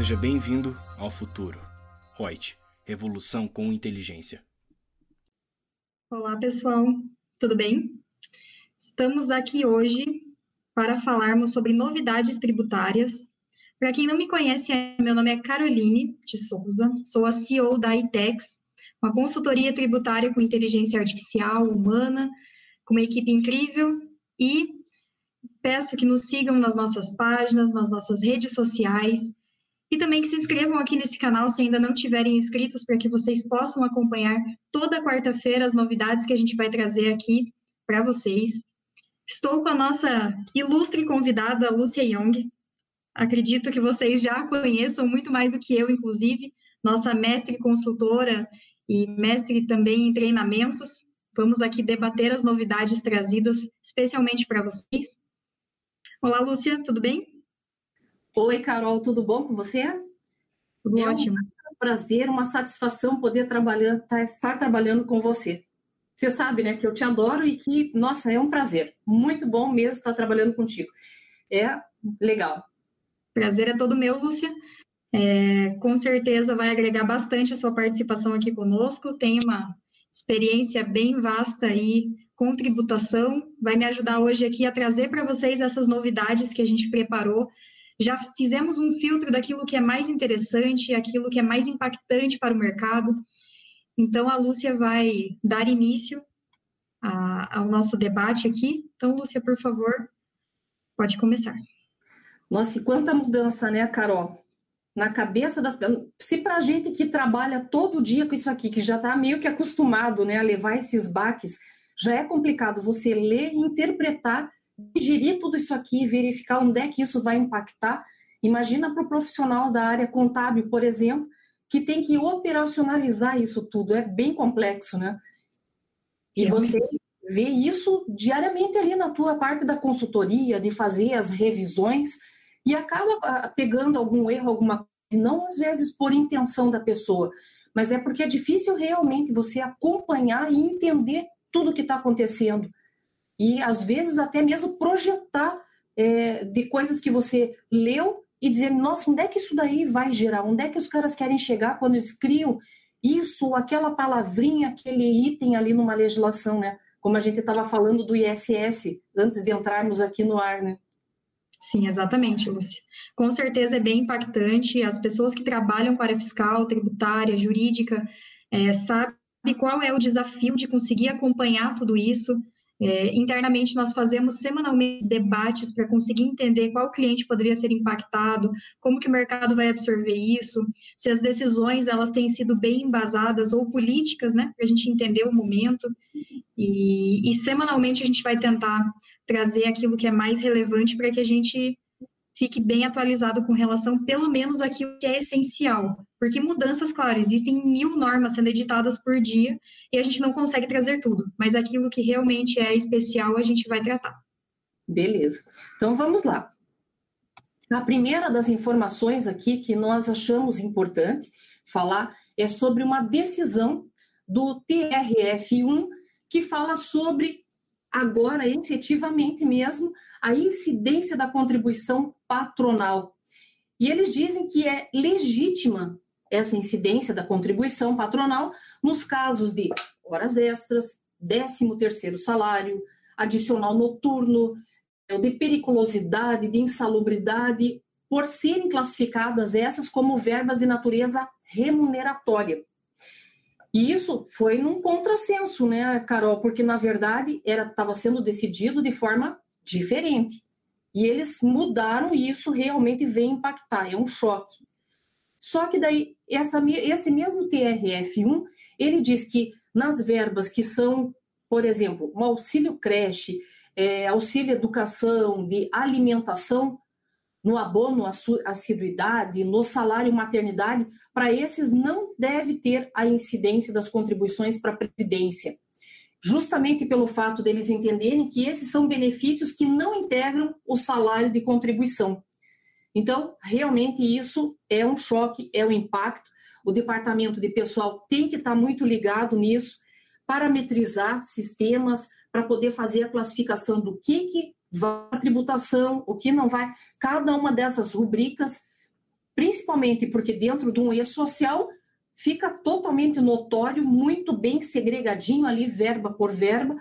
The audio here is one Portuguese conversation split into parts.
Seja bem-vindo ao futuro. Reut, revolução com inteligência. Olá, pessoal. Tudo bem? Estamos aqui hoje para falarmos sobre novidades tributárias. Para quem não me conhece, meu nome é Caroline de Souza, sou a CEO da ITEX, uma consultoria tributária com inteligência artificial humana, com uma equipe incrível e peço que nos sigam nas nossas páginas, nas nossas redes sociais e também que se inscrevam aqui nesse canal se ainda não tiverem inscritos, para que vocês possam acompanhar toda quarta-feira as novidades que a gente vai trazer aqui para vocês. Estou com a nossa ilustre convidada, Lúcia Young. Acredito que vocês já a conheçam muito mais do que eu, inclusive, nossa mestre consultora e mestre também em treinamentos. Vamos aqui debater as novidades trazidas especialmente para vocês. Olá, Lúcia, tudo bem? Oi, Carol, tudo bom com você? Tudo é ótimo. Um prazer, uma satisfação poder trabalhar, tá, estar trabalhando com você. Você sabe, né, que eu te adoro e que, nossa, é um prazer. Muito bom mesmo estar trabalhando contigo. É legal. Prazer é todo meu, Lúcia. É, com certeza vai agregar bastante a sua participação aqui conosco. Tem uma experiência bem vasta aí com tributação. Vai me ajudar hoje aqui a trazer para vocês essas novidades que a gente preparou já fizemos um filtro daquilo que é mais interessante, aquilo que é mais impactante para o mercado. Então, a Lúcia vai dar início a, ao nosso debate aqui. Então, Lúcia, por favor, pode começar. Nossa, e quanta mudança, né, Carol? Na cabeça das. Se para a gente que trabalha todo dia com isso aqui, que já está meio que acostumado né, a levar esses baques, já é complicado você ler e interpretar digerir tudo isso aqui, verificar onde é que isso vai impactar. Imagina para o profissional da área contábil, por exemplo, que tem que operacionalizar isso tudo. É bem complexo, né? E você vê isso diariamente ali na tua parte da consultoria, de fazer as revisões, e acaba ah, pegando algum erro, alguma coisa, não às vezes por intenção da pessoa, mas é porque é difícil realmente você acompanhar e entender tudo o que está acontecendo e às vezes até mesmo projetar é, de coisas que você leu e dizer, nossa, onde é que isso daí vai gerar? Onde é que os caras querem chegar quando eles criam isso, aquela palavrinha, aquele item ali numa legislação, né? Como a gente estava falando do ISS antes de entrarmos aqui no ar, né? Sim, exatamente, Lúcia. Com certeza é bem impactante. As pessoas que trabalham com área fiscal, tributária, jurídica, é, sabem qual é o desafio de conseguir acompanhar tudo isso, é, internamente, nós fazemos semanalmente debates para conseguir entender qual cliente poderia ser impactado, como que o mercado vai absorver isso, se as decisões elas têm sido bem embasadas ou políticas, né, para a gente entender o momento. E, e semanalmente a gente vai tentar trazer aquilo que é mais relevante para que a gente fique bem atualizado com relação, pelo menos, àquilo que é essencial. Porque mudanças, claro, existem mil normas sendo editadas por dia e a gente não consegue trazer tudo, mas aquilo que realmente é especial a gente vai tratar. Beleza. Então vamos lá. A primeira das informações aqui que nós achamos importante falar é sobre uma decisão do TRF1 que fala sobre agora efetivamente mesmo a incidência da contribuição patronal. E eles dizem que é legítima essa incidência da contribuição patronal nos casos de horas extras, 13 terceiro salário, adicional noturno, de periculosidade, de insalubridade, por serem classificadas essas como verbas de natureza remuneratória. E isso foi num contrassenso, né, Carol? Porque, na verdade, estava sendo decidido de forma diferente. E eles mudaram e isso realmente vem impactar, é um choque. Só que daí, essa, esse mesmo TRF1, ele diz que nas verbas que são, por exemplo, um auxílio creche, é, auxílio educação, de alimentação, no abono assiduidade, no salário maternidade, para esses não deve ter a incidência das contribuições para a Previdência. Justamente pelo fato deles entenderem que esses são benefícios que não integram o salário de contribuição. Então, realmente isso é um choque, é um impacto. O departamento de pessoal tem que estar muito ligado nisso, parametrizar sistemas para poder fazer a classificação do que, que vai a tributação, o que não vai. Cada uma dessas rubricas principalmente porque dentro de um e-social fica totalmente notório, muito bem segregadinho ali, verba por verba,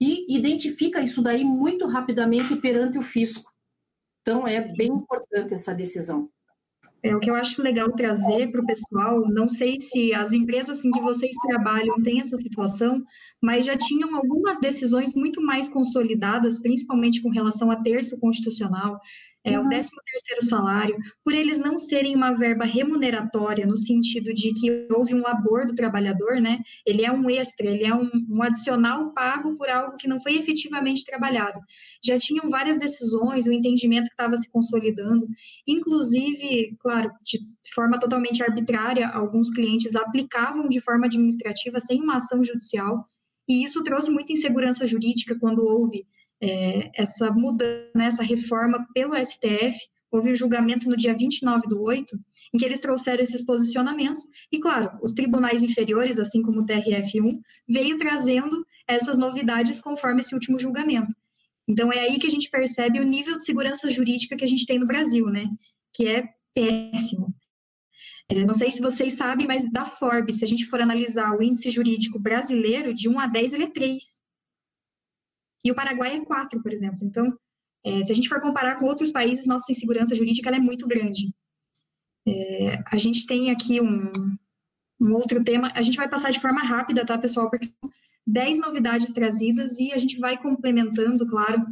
e identifica isso daí muito rapidamente perante o fisco. Então, é Sim. bem importante essa decisão. É o que eu acho legal trazer para o pessoal. Não sei se as empresas em que vocês trabalham têm essa situação, mas já tinham algumas decisões muito mais consolidadas, principalmente com relação a terço constitucional, é, uhum. o 13 terceiro salário, por eles não serem uma verba remuneratória, no sentido de que houve um labor do trabalhador, né? Ele é um extra, ele é um, um adicional pago por algo que não foi efetivamente trabalhado. Já tinham várias decisões, o entendimento que estava se consolidando, inclusive, claro, de forma totalmente arbitrária, alguns clientes aplicavam de forma administrativa sem uma ação judicial, e isso trouxe muita insegurança jurídica quando houve é, essa mudança, né, essa reforma pelo STF, houve um julgamento no dia 29 do 8, em que eles trouxeram esses posicionamentos, e claro, os tribunais inferiores, assim como o TRF1, veio trazendo essas novidades conforme esse último julgamento. Então é aí que a gente percebe o nível de segurança jurídica que a gente tem no Brasil, né? Que é péssimo. É, não sei se vocês sabem, mas da Forbes, se a gente for analisar o índice jurídico brasileiro, de 1 a 10, ele é 3. E o Paraguai é 4, por exemplo. Então, é, se a gente for comparar com outros países, nossa insegurança jurídica é muito grande. É, a gente tem aqui um, um, outro tema, a gente vai passar de forma rápida, tá, pessoal? Porque são 10 novidades trazidas e a gente vai complementando, claro,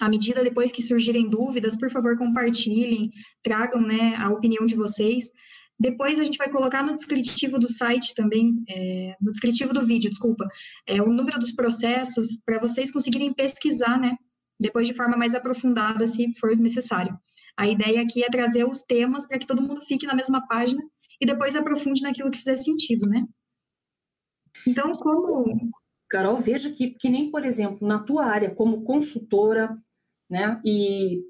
à medida depois que surgirem dúvidas, por favor, compartilhem, tragam né, a opinião de vocês. Depois a gente vai colocar no descritivo do site também, é, no descritivo do vídeo, desculpa, é, o número dos processos para vocês conseguirem pesquisar, né? Depois de forma mais aprofundada, se for necessário. A ideia aqui é trazer os temas para que todo mundo fique na mesma página e depois aprofunde naquilo que fizer sentido, né? Então, como. Carol, veja que, que nem, por exemplo, na tua área como consultora, né? E,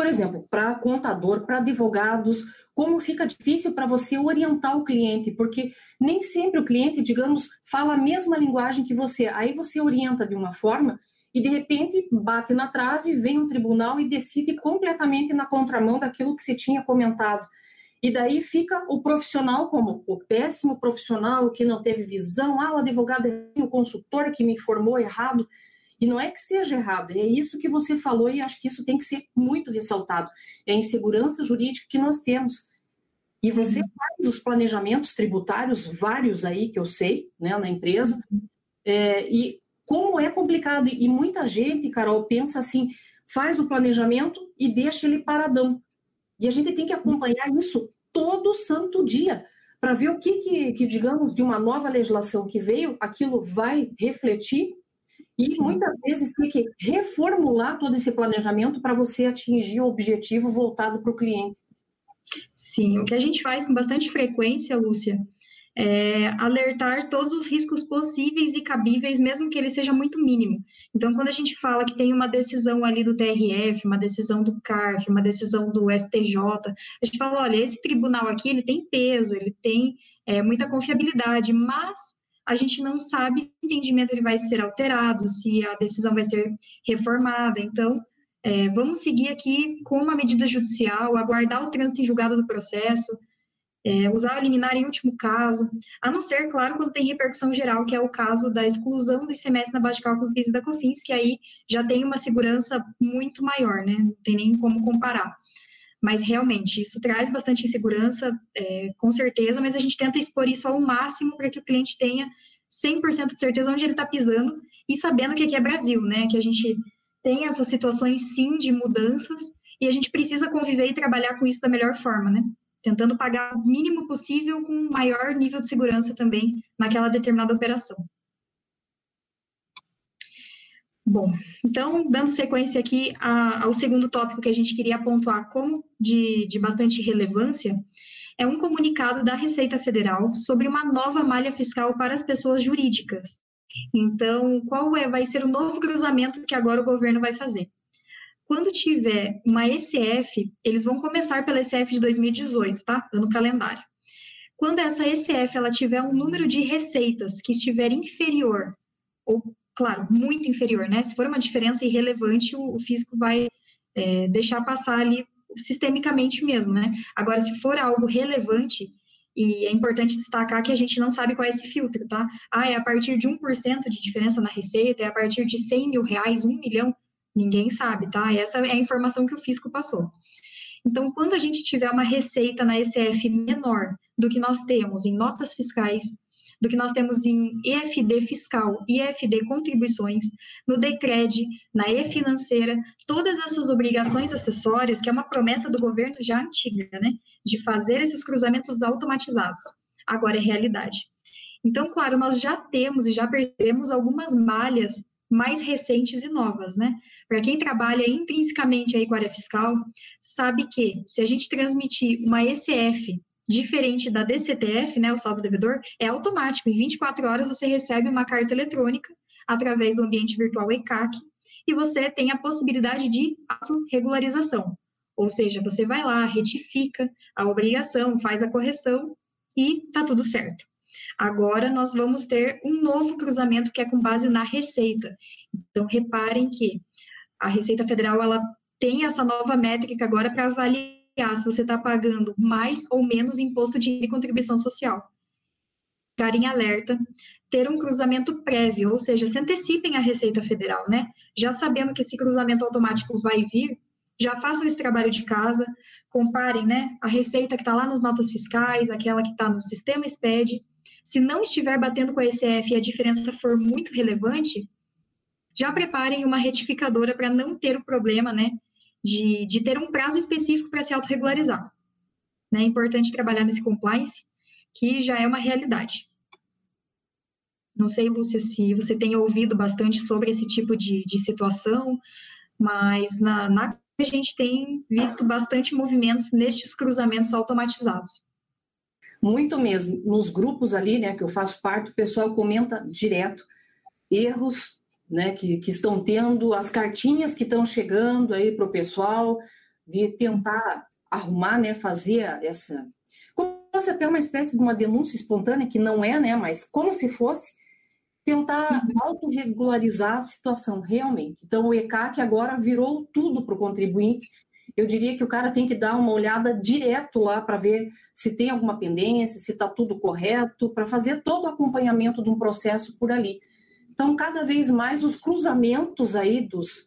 por exemplo, para contador, para advogados, como fica difícil para você orientar o cliente, porque nem sempre o cliente, digamos, fala a mesma linguagem que você. Aí você orienta de uma forma e de repente bate na trave, vem um tribunal e decide completamente na contramão daquilo que você tinha comentado. E daí fica o profissional como o péssimo profissional que não teve visão, ah, o advogado é o consultor que me informou errado. E não é que seja errado, é isso que você falou e acho que isso tem que ser muito ressaltado. É a insegurança jurídica que nós temos. E você uhum. faz os planejamentos tributários, vários aí que eu sei, né, na empresa, é, e como é complicado. E muita gente, Carol, pensa assim, faz o planejamento e deixa ele paradão. E a gente tem que acompanhar isso todo santo dia, para ver o que, que, que, digamos, de uma nova legislação que veio, aquilo vai refletir e muitas vezes tem que reformular todo esse planejamento para você atingir o objetivo voltado para o cliente. Sim, o que a gente faz com bastante frequência, Lúcia, é alertar todos os riscos possíveis e cabíveis, mesmo que ele seja muito mínimo. Então, quando a gente fala que tem uma decisão ali do TRF, uma decisão do CARF, uma decisão do STJ, a gente fala, olha, esse tribunal aqui, ele tem peso, ele tem é, muita confiabilidade, mas a gente não sabe se o entendimento ele vai ser alterado, se a decisão vai ser reformada. Então, é, vamos seguir aqui com uma medida judicial, aguardar o trânsito em julgado do processo, é, usar a liminar em último caso, a não ser, claro, quando tem repercussão geral, que é o caso da exclusão do ICMS na base de cálculo PIS da COFINS, que aí já tem uma segurança muito maior, né? Não tem nem como comparar. Mas realmente, isso traz bastante insegurança, é, com certeza, mas a gente tenta expor isso ao máximo para que o cliente tenha 100% de certeza onde ele está pisando e sabendo que aqui é Brasil, né? Que a gente tem essas situações sim de mudanças e a gente precisa conviver e trabalhar com isso da melhor forma, né? Tentando pagar o mínimo possível com maior nível de segurança também naquela determinada operação. Bom, então, dando sequência aqui ao segundo tópico que a gente queria pontuar como de, de bastante relevância, é um comunicado da Receita Federal sobre uma nova malha fiscal para as pessoas jurídicas, então, qual é, vai ser o novo cruzamento que agora o governo vai fazer? Quando tiver uma ECF, eles vão começar pela ECF de 2018, tá? Ano calendário. Quando essa ECF ela tiver um número de receitas que estiver inferior, ou, claro, muito inferior, né? Se for uma diferença irrelevante, o, o fisco vai é, deixar passar ali sistemicamente mesmo, né? Agora, se for algo relevante, e é importante destacar que a gente não sabe qual é esse filtro, tá? Ah, é a partir de 1% de diferença na receita, é a partir de 100 mil reais, 1 milhão, ninguém sabe, tá? Essa é a informação que o fisco passou. Então, quando a gente tiver uma receita na ECF menor do que nós temos em notas fiscais, do que nós temos em EFD fiscal EFD contribuições, no DECRED, na E-financeira, todas essas obrigações acessórias, que é uma promessa do governo já antiga, né, de fazer esses cruzamentos automatizados. Agora é realidade. Então, claro, nós já temos e já percebemos algumas malhas mais recentes e novas, né? Para quem trabalha intrinsecamente aí com a área fiscal, sabe que se a gente transmitir uma ECF Diferente da DCTF, né, o saldo devedor, é automático. Em 24 horas você recebe uma carta eletrônica através do ambiente virtual ECAC e você tem a possibilidade de autorregularização. Ou seja, você vai lá, retifica a obrigação, faz a correção e tá tudo certo. Agora nós vamos ter um novo cruzamento que é com base na receita. Então reparem que a Receita Federal ela tem essa nova métrica agora para avaliar se você está pagando mais ou menos imposto de contribuição social. Ficar em alerta, ter um cruzamento prévio, ou seja, se antecipem a Receita Federal, né? Já sabendo que esse cruzamento automático vai vir, já façam esse trabalho de casa, comparem, né, a receita que está lá nas notas fiscais, aquela que está no sistema SPED. Se não estiver batendo com a ECF e a diferença for muito relevante, já preparem uma retificadora para não ter o problema, né, de, de ter um prazo específico para se autorregularizar. Né? É importante trabalhar nesse compliance, que já é uma realidade. Não sei, Lúcia, se você tem ouvido bastante sobre esse tipo de, de situação, mas na, na a gente tem visto bastante movimentos nestes cruzamentos automatizados. Muito mesmo. Nos grupos ali, né, que eu faço parte, o pessoal comenta direto erros né, que, que estão tendo, as cartinhas que estão chegando aí para o pessoal, de tentar arrumar, né, fazer essa. Como se fosse até uma espécie de uma denúncia espontânea, que não é, né, mas como se fosse tentar uhum. autorregularizar a situação, realmente. Então, o ECAC agora virou tudo para o contribuinte. Eu diria que o cara tem que dar uma olhada direto lá para ver se tem alguma pendência, se está tudo correto, para fazer todo o acompanhamento de um processo por ali. Então, cada vez mais os cruzamentos aí dos,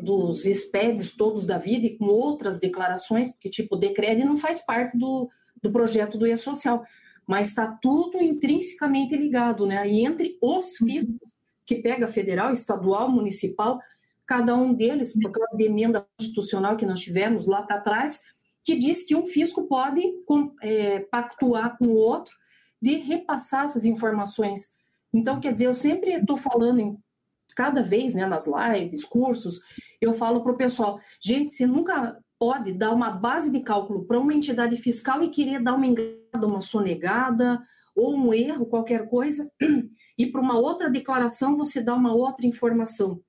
dos SPEDs todos da vida e com outras declarações, porque tipo, o não faz parte do, do projeto do E-Social, mas está tudo intrinsecamente ligado, né? E entre os fiscos que pega federal, estadual, municipal, cada um deles, por causa da emenda constitucional que nós tivemos lá para trás, que diz que um fisco pode é, pactuar com o outro de repassar essas informações então, quer dizer, eu sempre estou falando em cada vez, né, nas lives, cursos, eu falo para o pessoal, gente, você nunca pode dar uma base de cálculo para uma entidade fiscal e querer dar uma engada, uma sonegada ou um erro, qualquer coisa, e para uma outra declaração você dá uma outra informação.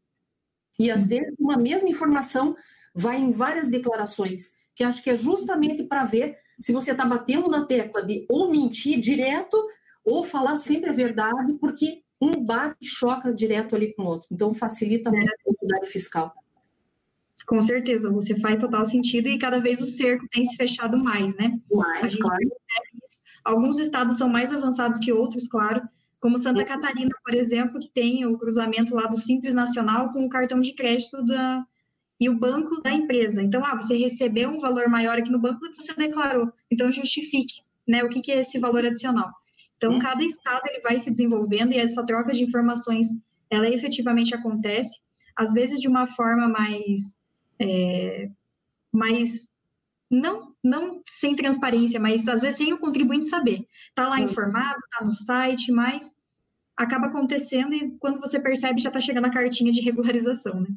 E às vezes uma mesma informação vai em várias declarações, que acho que é justamente para ver se você está batendo na tecla de ou mentir direto ou falar sempre a verdade, porque um bate e choca direto ali com o outro. Então, facilita muito a atividade fiscal. Com certeza, você faz total sentido e cada vez o cerco tem se fechado mais, né? Mais, claro. Alguns estados são mais avançados que outros, claro, como Santa Sim. Catarina, por exemplo, que tem o cruzamento lá do Simples Nacional com o cartão de crédito da, e o banco da empresa. Então, ah, você recebeu um valor maior aqui no banco do que você declarou. Então, justifique, né? O que, que é esse valor adicional? Então, hum. cada estado ele vai se desenvolvendo e essa troca de informações, ela efetivamente acontece, às vezes de uma forma mais, é, mais não, não sem transparência, mas às vezes sem o contribuinte saber. Está lá informado, está no site, mas acaba acontecendo e quando você percebe já está chegando a cartinha de regularização, né?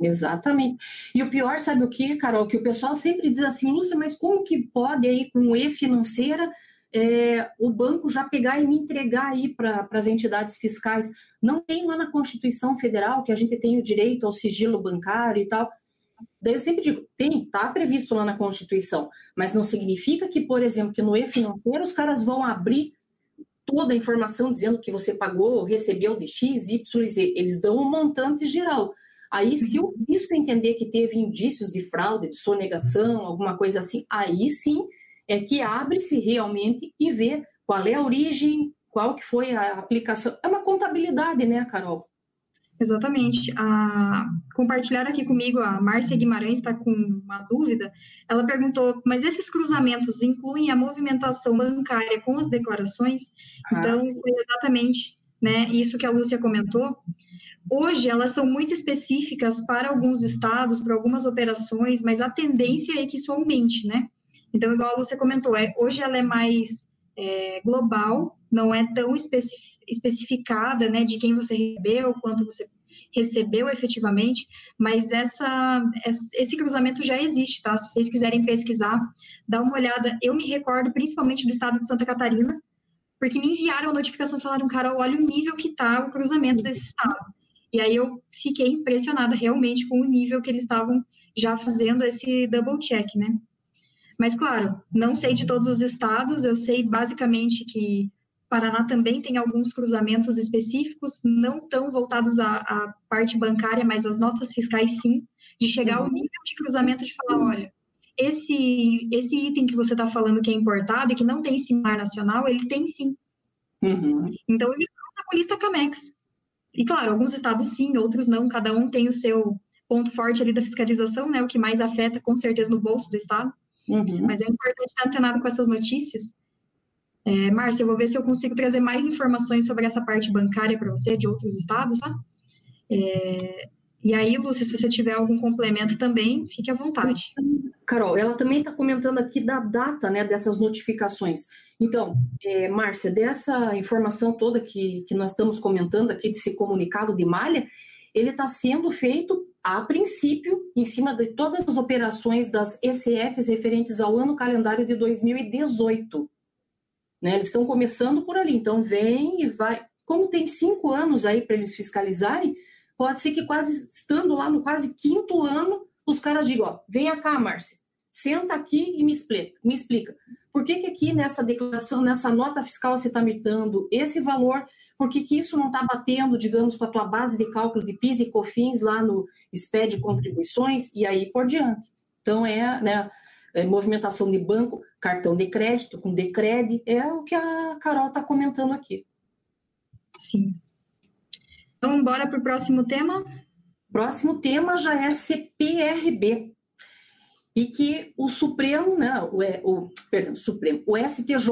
Exatamente. E o pior, sabe o que, Carol? Que o pessoal sempre diz assim, Lúcia, mas como que pode aí com e-financeira é, o banco já pegar e me entregar aí para as entidades fiscais. Não tem lá na Constituição Federal que a gente tem o direito ao sigilo bancário e tal. Daí eu sempre digo, tem, está previsto lá na Constituição, mas não significa que, por exemplo, que no e-financeiro os caras vão abrir toda a informação dizendo que você pagou, recebeu de X, Y, Z. Eles dão um montante geral. Aí, se o fisco entender que teve indícios de fraude, de sonegação, alguma coisa assim, aí sim é que abre-se realmente e vê qual é a origem, qual que foi a aplicação. É uma contabilidade, né, Carol? Exatamente. A... Compartilhar aqui comigo, a Márcia Guimarães está com uma dúvida. Ela perguntou, mas esses cruzamentos incluem a movimentação bancária com as declarações? Ah, então, sim. foi exatamente né, isso que a Lúcia comentou. Hoje, elas são muito específicas para alguns estados, para algumas operações, mas a tendência é que isso aumente, né? Então, igual você comentou, é, hoje ela é mais é, global, não é tão especificada, né, de quem você recebeu, quanto você recebeu efetivamente, mas essa, esse cruzamento já existe, tá? Se vocês quiserem pesquisar, dá uma olhada. Eu me recordo principalmente do estado de Santa Catarina, porque me enviaram a notificação, falaram, cara, olha o nível que tá o cruzamento desse estado. E aí eu fiquei impressionada realmente com o nível que eles estavam já fazendo esse double check, né? Mas, claro, não sei de todos os estados, eu sei basicamente que Paraná também tem alguns cruzamentos específicos, não tão voltados à, à parte bancária, mas as notas fiscais sim, de chegar ao uhum. nível de cruzamento de falar, olha, esse, esse item que você está falando que é importado e que não tem CIMAR nacional, ele tem sim. Uhum. Então, ele cruza com lista CAMEX. E, claro, alguns estados sim, outros não, cada um tem o seu ponto forte ali da fiscalização, né, o que mais afeta, com certeza, no bolso do estado. Uhum. Mas é importante estar antenado com essas notícias. É, Márcia, eu vou ver se eu consigo trazer mais informações sobre essa parte bancária para você, de outros estados, tá? É, e aí, Lúcia, se você tiver algum complemento também, fique à vontade. Carol, ela também está comentando aqui da data né, dessas notificações. Então, é, Márcia, dessa informação toda que, que nós estamos comentando aqui, desse comunicado de malha, ele está sendo feito a princípio, em cima de todas as operações das ECFs referentes ao ano calendário de 2018. Né? Eles estão começando por ali, então vem e vai. Como tem cinco anos aí para eles fiscalizarem, pode ser que quase estando lá no quase quinto ano, os caras digam: ó, venha cá, Márcia, senta aqui e me explica. Me explica. Por que, que aqui nessa declaração, nessa nota fiscal, você está me dando esse valor por que, que isso não está batendo, digamos, com a tua base de cálculo de PIS e COFINS lá no SPED contribuições e aí por diante. Então, é, né, é movimentação de banco, cartão de crédito com Decred, é o que a Carol está comentando aqui. Sim. Então, bora para o próximo tema? Próximo tema já é CPRB e que o Supremo, né, o, o, perdão, Supremo, o STJ,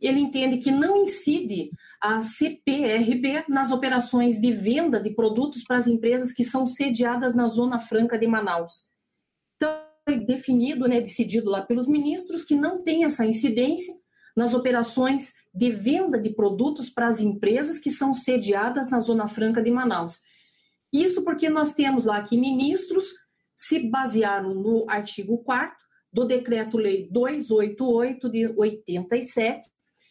ele entende que não incide a CPRB nas operações de venda de produtos para as empresas que são sediadas na Zona Franca de Manaus. Então, foi definido, né, decidido lá pelos ministros, que não tem essa incidência nas operações de venda de produtos para as empresas que são sediadas na Zona Franca de Manaus. Isso porque nós temos lá que ministros se basearam no artigo 4 do Decreto-Lei 288 de 87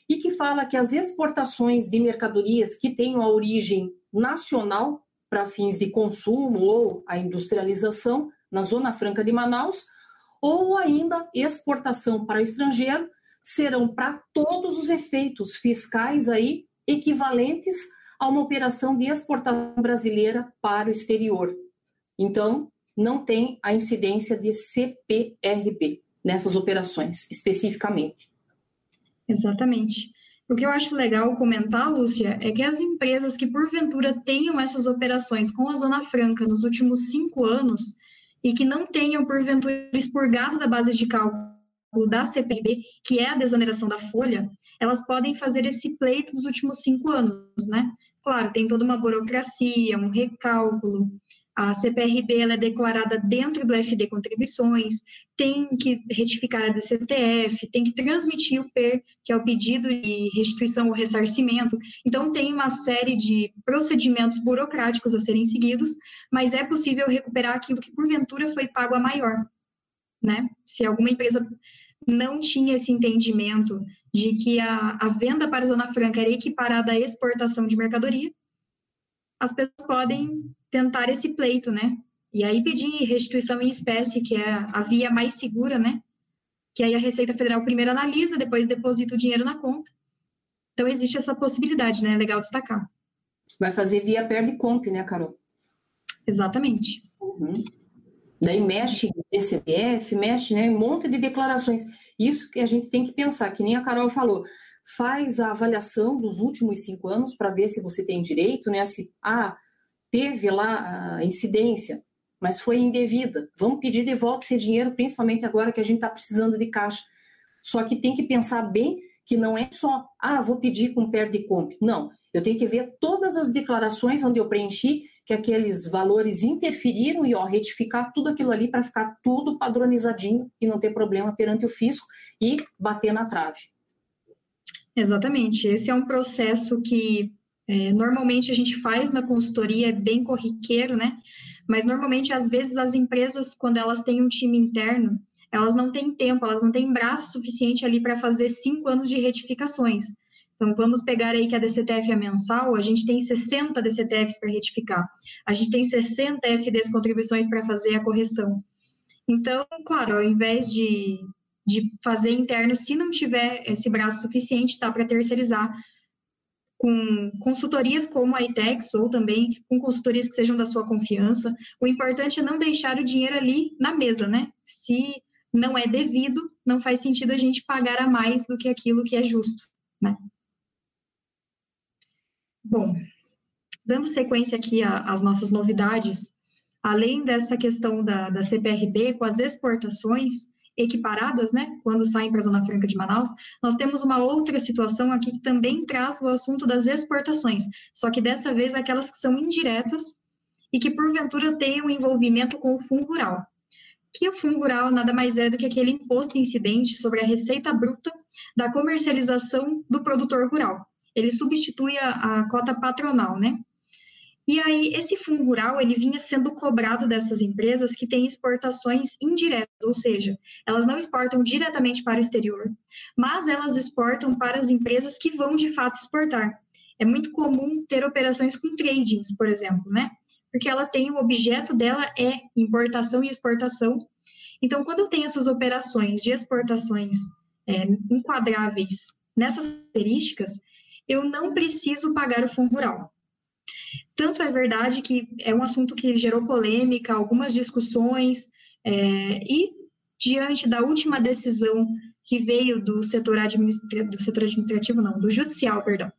e que fala que as exportações de mercadorias que tenham a origem nacional para fins de consumo ou a industrialização na Zona Franca de Manaus, ou ainda exportação para o estrangeiro, serão para todos os efeitos fiscais aí equivalentes a uma operação de exportação brasileira para o exterior. Então, não tem a incidência de CPRB nessas operações, especificamente. Exatamente. O que eu acho legal comentar, Lúcia, é que as empresas que porventura tenham essas operações com a Zona Franca nos últimos cinco anos e que não tenham porventura expurgado da base de cálculo da CPRB, que é a desoneração da folha, elas podem fazer esse pleito dos últimos cinco anos, né? Claro, tem toda uma burocracia, um recálculo, a CPRB ela é declarada dentro do FD Contribuições, tem que retificar a DCTF, tem que transmitir o PER, que é o pedido de restituição ou ressarcimento. Então, tem uma série de procedimentos burocráticos a serem seguidos, mas é possível recuperar aquilo que porventura foi pago a maior. Né? Se alguma empresa não tinha esse entendimento de que a, a venda para a Zona Franca era equiparada à exportação de mercadoria, as pessoas podem tentar esse pleito, né? E aí pedir restituição em espécie, que é a via mais segura, né? Que aí a Receita Federal primeiro analisa, depois deposita o dinheiro na conta. Então existe essa possibilidade, né? É legal destacar. Vai fazer via perde comp, né, Carol? Exatamente. Uhum. Daí mexe DCDF, mexe né, um monte de declarações. Isso que a gente tem que pensar, que nem a Carol falou, faz a avaliação dos últimos cinco anos para ver se você tem direito, né? Se ah, teve lá a incidência, mas foi indevida. Vamos pedir de volta esse dinheiro, principalmente agora que a gente está precisando de caixa. Só que tem que pensar bem que não é só, ah, vou pedir com perde comp. Não, eu tenho que ver todas as declarações onde eu preenchi que aqueles valores interferiram e ó, retificar tudo aquilo ali para ficar tudo padronizadinho e não ter problema perante o fisco e bater na trave. Exatamente. Esse é um processo que é, normalmente a gente faz na consultoria, é bem corriqueiro, né? Mas normalmente, às vezes, as empresas, quando elas têm um time interno, elas não têm tempo, elas não têm braço suficiente ali para fazer cinco anos de retificações. Então, vamos pegar aí que a DCTF é mensal, a gente tem 60 DCTFs para retificar, a gente tem 60 FDs contribuições para fazer a correção. Então, claro, ao invés de, de fazer interno, se não tiver esse braço suficiente, dá para terceirizar com consultorias como a ITEX ou também com consultorias que sejam da sua confiança. O importante é não deixar o dinheiro ali na mesa, né? Se não é devido, não faz sentido a gente pagar a mais do que aquilo que é justo, né? Bom, dando sequência aqui às nossas novidades, além dessa questão da, da CPRB com as exportações equiparadas, né, quando saem para a Zona Franca de Manaus, nós temos uma outra situação aqui que também traz o assunto das exportações, só que dessa vez aquelas que são indiretas e que porventura um envolvimento com o fundo rural que o fundo rural nada mais é do que aquele imposto incidente sobre a receita bruta da comercialização do produtor rural. Ele substitui a, a cota patronal, né? E aí, esse fundo rural, ele vinha sendo cobrado dessas empresas que têm exportações indiretas, ou seja, elas não exportam diretamente para o exterior, mas elas exportam para as empresas que vão de fato exportar. É muito comum ter operações com tradings, por exemplo, né? porque ela tem o objeto dela é importação e exportação. Então, quando eu tenho essas operações de exportações é, enquadráveis nessas características, eu não preciso pagar o fundo rural. Tanto é verdade que é um assunto que gerou polêmica, algumas discussões, é, e diante da última decisão que veio do setor, administra do setor administrativo, não, do judicial, perdão,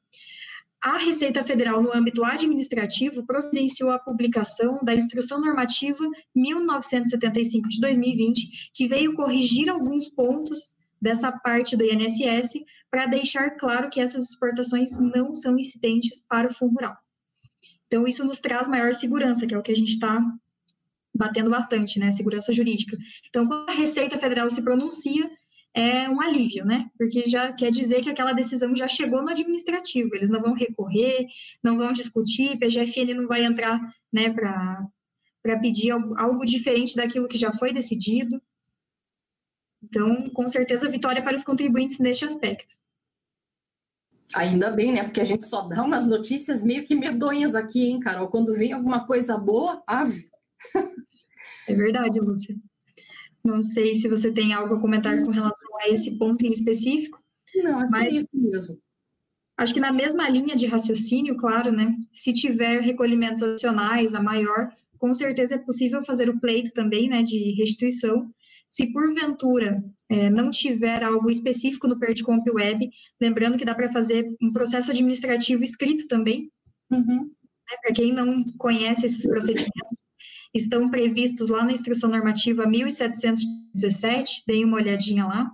a Receita Federal, no âmbito administrativo, providenciou a publicação da Instrução Normativa 1975 de 2020, que veio corrigir alguns pontos dessa parte do INSS para deixar claro que essas exportações não são incidentes para o Fundo Rural. Então, isso nos traz maior segurança, que é o que a gente está batendo bastante, né? Segurança jurídica. Então, quando a Receita Federal se pronuncia, é um alívio, né? Porque já quer dizer que aquela decisão já chegou no administrativo, eles não vão recorrer, não vão discutir, PGFN não vai entrar, né, para pedir algo, algo diferente daquilo que já foi decidido. Então, com certeza, vitória para os contribuintes neste aspecto. Ainda bem, né? Porque a gente só dá umas notícias meio que medonhas aqui, hein, Carol? Quando vem alguma coisa boa, ave. É verdade, Lúcia. Não sei se você tem algo a comentar com relação a esse ponto em específico. Não, é mas isso mesmo. Acho que na mesma linha de raciocínio, claro, né? Se tiver recolhimentos adicionais a maior, com certeza é possível fazer o pleito também, né, de restituição. Se porventura é, não tiver algo específico no Pertcomp Web, lembrando que dá para fazer um processo administrativo escrito também, uhum. né, para quem não conhece esses procedimentos, estão previstos lá na instrução normativa 1717, deem uma olhadinha lá.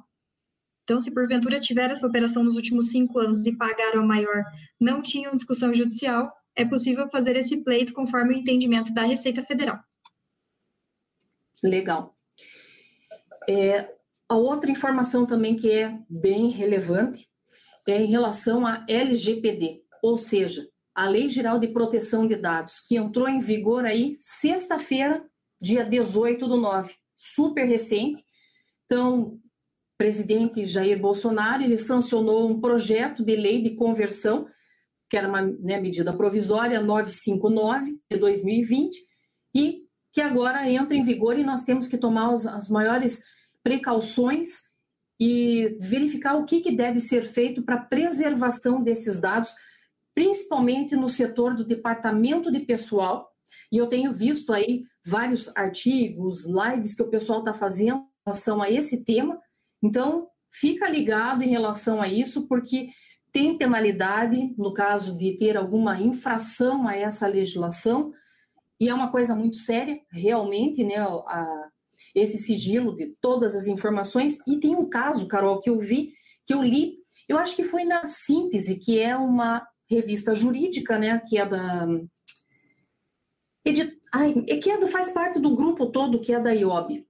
Então, se porventura tiver essa operação nos últimos cinco anos e pagaram a maior, não tinham discussão judicial, é possível fazer esse pleito conforme o entendimento da Receita Federal. Legal. É, a outra informação também que é bem relevante é em relação à LGPD, ou seja, a Lei Geral de Proteção de Dados, que entrou em vigor aí sexta-feira, dia 18 do 9, super recente. Então, presidente Jair Bolsonaro, ele sancionou um projeto de lei de conversão, que era uma né, medida provisória 959 de 2020, e que agora entra em vigor e nós temos que tomar os, as maiores precauções e verificar o que, que deve ser feito para preservação desses dados, principalmente no setor do departamento de pessoal, E eu tenho visto aí vários artigos, lives que o pessoal está fazendo em relação a esse tema. Então, fica ligado em relação a isso, porque tem penalidade no caso de ter alguma infração a essa legislação, e é uma coisa muito séria, realmente, né, a, esse sigilo de todas as informações. E tem um caso, Carol, que eu vi, que eu li, eu acho que foi na Síntese, que é uma revista jurídica, né, que é da... Edit... Ai, é que é do, faz parte do grupo todo que é da IOB,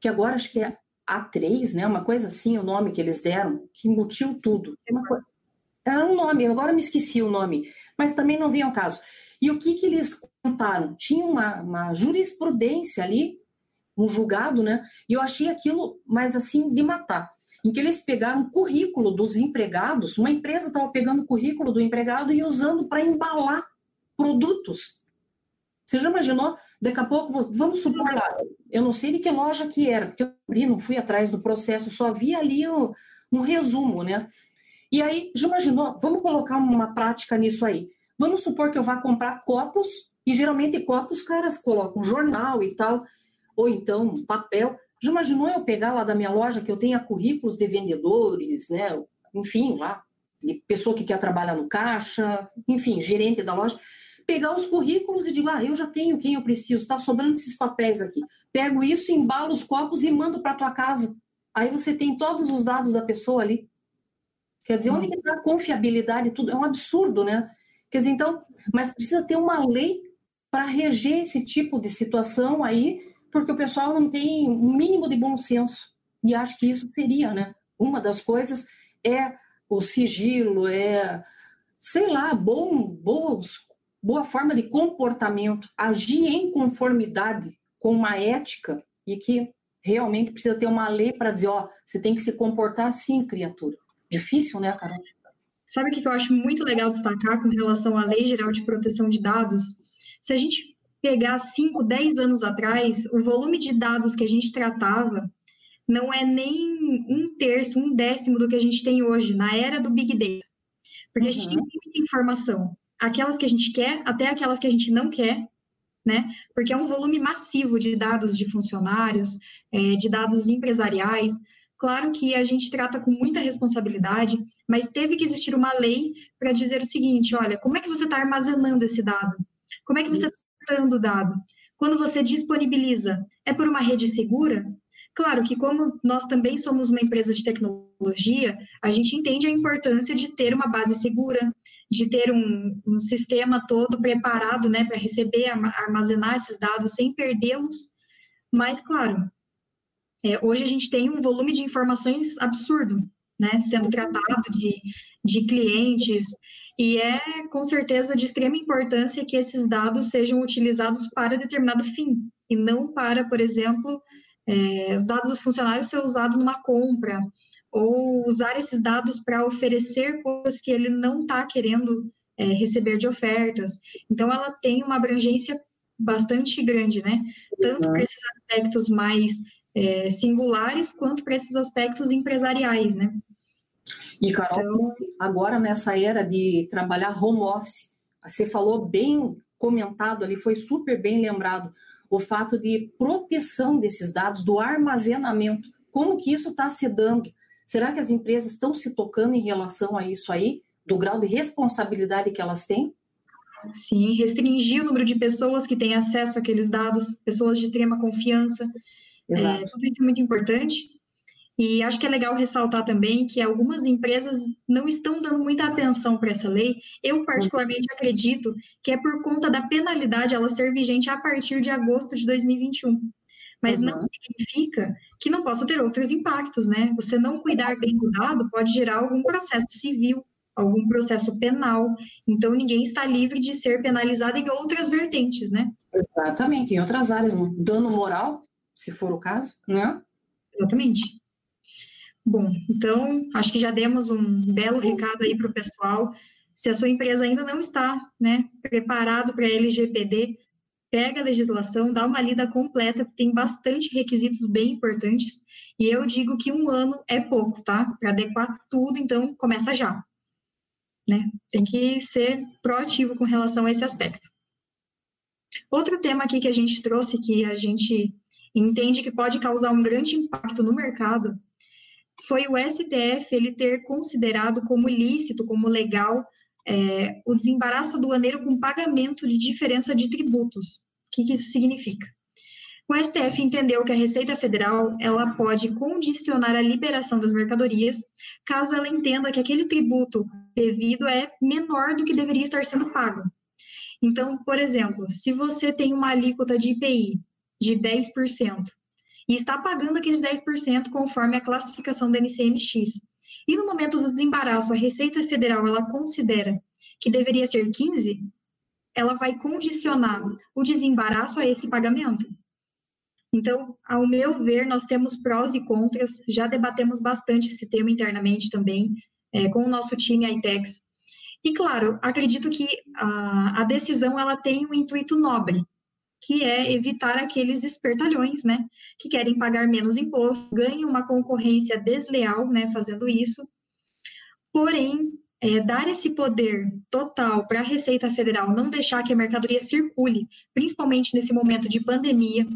que agora acho que é A3, né, uma coisa assim, o nome que eles deram, que embutiu tudo. É uma coisa... Era um nome, agora me esqueci o nome, mas também não vinha ao caso. E o que, que eles contaram? Tinha uma, uma jurisprudência ali, um julgado, né? E eu achei aquilo, mas assim, de matar. Em que eles pegaram o currículo dos empregados, uma empresa estava pegando o currículo do empregado e usando para embalar produtos. Você já imaginou? Daqui a pouco, vamos supor lá, eu não sei de que loja que era, porque eu abri, não fui atrás do processo, só vi ali um, um resumo, né? E aí, já imaginou? Vamos colocar uma prática nisso aí. Vamos supor que eu vá comprar copos, e geralmente copos os caras colocam jornal e tal, ou então papel. Já imaginou eu pegar lá da minha loja que eu tenha currículos de vendedores, né? Enfim, lá, de pessoa que quer trabalhar no caixa, enfim, gerente da loja, pegar os currículos e digo, ah, eu já tenho quem eu preciso, está sobrando esses papéis aqui. Pego isso, embalo os copos e mando para tua casa. Aí você tem todos os dados da pessoa ali. Quer dizer, onde está a confiabilidade? Tudo é um absurdo, né? Quer dizer, então, mas precisa ter uma lei para reger esse tipo de situação aí, porque o pessoal não tem um mínimo de bom senso. E acho que isso seria, né? Uma das coisas é o sigilo, é, sei lá, bom, bons, boa forma de comportamento, agir em conformidade com uma ética e que realmente precisa ter uma lei para dizer, ó, você tem que se comportar assim, criatura. Difícil, né, Carol? Sabe o que eu acho muito legal destacar com relação à Lei Geral de Proteção de Dados? Se a gente pegar 5, 10 anos atrás, o volume de dados que a gente tratava não é nem um terço, um décimo do que a gente tem hoje, na era do Big Data. Porque uhum. a gente tem uhum. muita informação, aquelas que a gente quer, até aquelas que a gente não quer, né? Porque é um volume massivo de dados de funcionários, é, de dados empresariais. Claro que a gente trata com muita responsabilidade, mas teve que existir uma lei para dizer o seguinte: olha, como é que você está armazenando esse dado? Como é que você está tratando o dado? Quando você disponibiliza, é por uma rede segura? Claro que, como nós também somos uma empresa de tecnologia, a gente entende a importância de ter uma base segura, de ter um, um sistema todo preparado né, para receber, armazenar esses dados sem perdê-los. Mas, claro, é, hoje a gente tem um volume de informações absurdo, né, sendo tratado de, de clientes, e é com certeza de extrema importância que esses dados sejam utilizados para determinado fim, e não para, por exemplo, é, os dados do funcionário ser usados numa compra, ou usar esses dados para oferecer coisas que ele não está querendo é, receber de ofertas. Então, ela tem uma abrangência bastante grande, né? Tanto para esses aspectos mais é, singulares quanto para esses aspectos empresariais, né? E, Carol, então... agora nessa era de trabalhar home office, você falou bem comentado ali, foi super bem lembrado, o fato de proteção desses dados, do armazenamento. Como que isso está se dando? Será que as empresas estão se tocando em relação a isso aí, do grau de responsabilidade que elas têm? Sim, restringir o número de pessoas que têm acesso àqueles dados, pessoas de extrema confiança. É, tudo isso é muito importante. E acho que é legal ressaltar também que algumas empresas não estão dando muita atenção para essa lei. Eu, particularmente, acredito que é por conta da penalidade ela ser vigente a partir de agosto de 2021. Mas uhum. não significa que não possa ter outros impactos, né? Você não cuidar bem do dado pode gerar algum processo civil, algum processo penal. Então, ninguém está livre de ser penalizado em outras vertentes, né? Exatamente, em outras áreas, dano moral, se for o caso, né? Exatamente. Bom, então acho que já demos um belo recado aí para o pessoal. Se a sua empresa ainda não está né, preparado para LGPD, pega a legislação, dá uma lida completa, tem bastante requisitos bem importantes, e eu digo que um ano é pouco, tá? Para adequar tudo, então começa já. Né? Tem que ser proativo com relação a esse aspecto. Outro tema aqui que a gente trouxe, que a gente entende que pode causar um grande impacto no mercado, foi o STF ele ter considerado como ilícito, como legal, é, o desembaraço aduaneiro com pagamento de diferença de tributos. O que, que isso significa? O STF entendeu que a Receita Federal ela pode condicionar a liberação das mercadorias caso ela entenda que aquele tributo devido é menor do que deveria estar sendo pago. Então, por exemplo, se você tem uma alíquota de IPI de 10% e está pagando aqueles 10% conforme a classificação da NCMX, e no momento do desembaraço a Receita Federal ela considera que deveria ser 15, ela vai condicionar o desembaraço a esse pagamento. Então, ao meu ver, nós temos prós e contras, já debatemos bastante esse tema internamente também, é, com o nosso time ITEX. E, claro, acredito que a, a decisão ela tem um intuito nobre, que é evitar aqueles espertalhões, né, que querem pagar menos imposto, ganham uma concorrência desleal, né, fazendo isso. Porém, é, dar esse poder total para a Receita Federal, não deixar que a mercadoria circule, principalmente nesse momento de pandemia,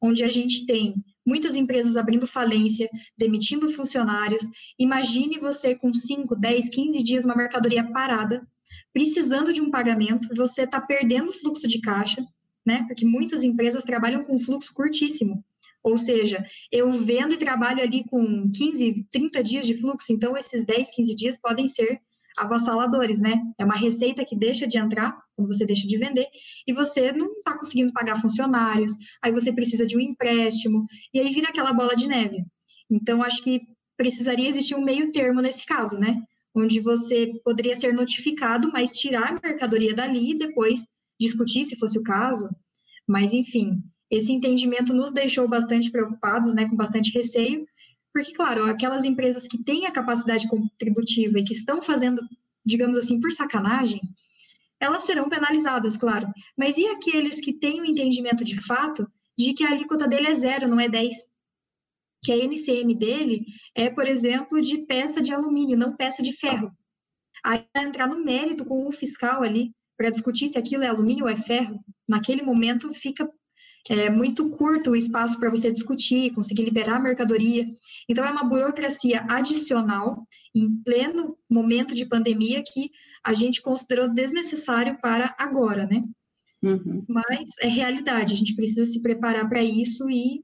onde a gente tem muitas empresas abrindo falência, demitindo funcionários. Imagine você com 5, 10, 15 dias uma mercadoria parada, precisando de um pagamento, você está perdendo fluxo de caixa, né? Porque muitas empresas trabalham com fluxo curtíssimo. Ou seja, eu vendo e trabalho ali com 15, 30 dias de fluxo, então esses 10, 15 dias podem ser avassaladores, né? É uma receita que deixa de entrar quando você deixa de vender e você não está conseguindo pagar funcionários, aí você precisa de um empréstimo e aí vira aquela bola de neve. Então, acho que precisaria existir um meio termo nesse caso, né? Onde você poderia ser notificado, mas tirar a mercadoria dali e depois discutir se fosse o caso. Mas, enfim, esse entendimento nos deixou bastante preocupados, né? Com bastante receio porque, claro, aquelas empresas que têm a capacidade contributiva e que estão fazendo, digamos assim, por sacanagem, elas serão penalizadas, claro. Mas e aqueles que têm o entendimento de fato de que a alíquota dele é zero, não é 10? Que a NCM dele é, por exemplo, de peça de alumínio, não peça de ferro. Aí entrar no mérito com o fiscal ali para discutir se aquilo é alumínio ou é ferro, naquele momento fica é muito curto o espaço para você discutir, conseguir liberar a mercadoria. Então, é uma burocracia adicional, em pleno momento de pandemia, que a gente considerou desnecessário para agora, né? Uhum. Mas é realidade, a gente precisa se preparar para isso e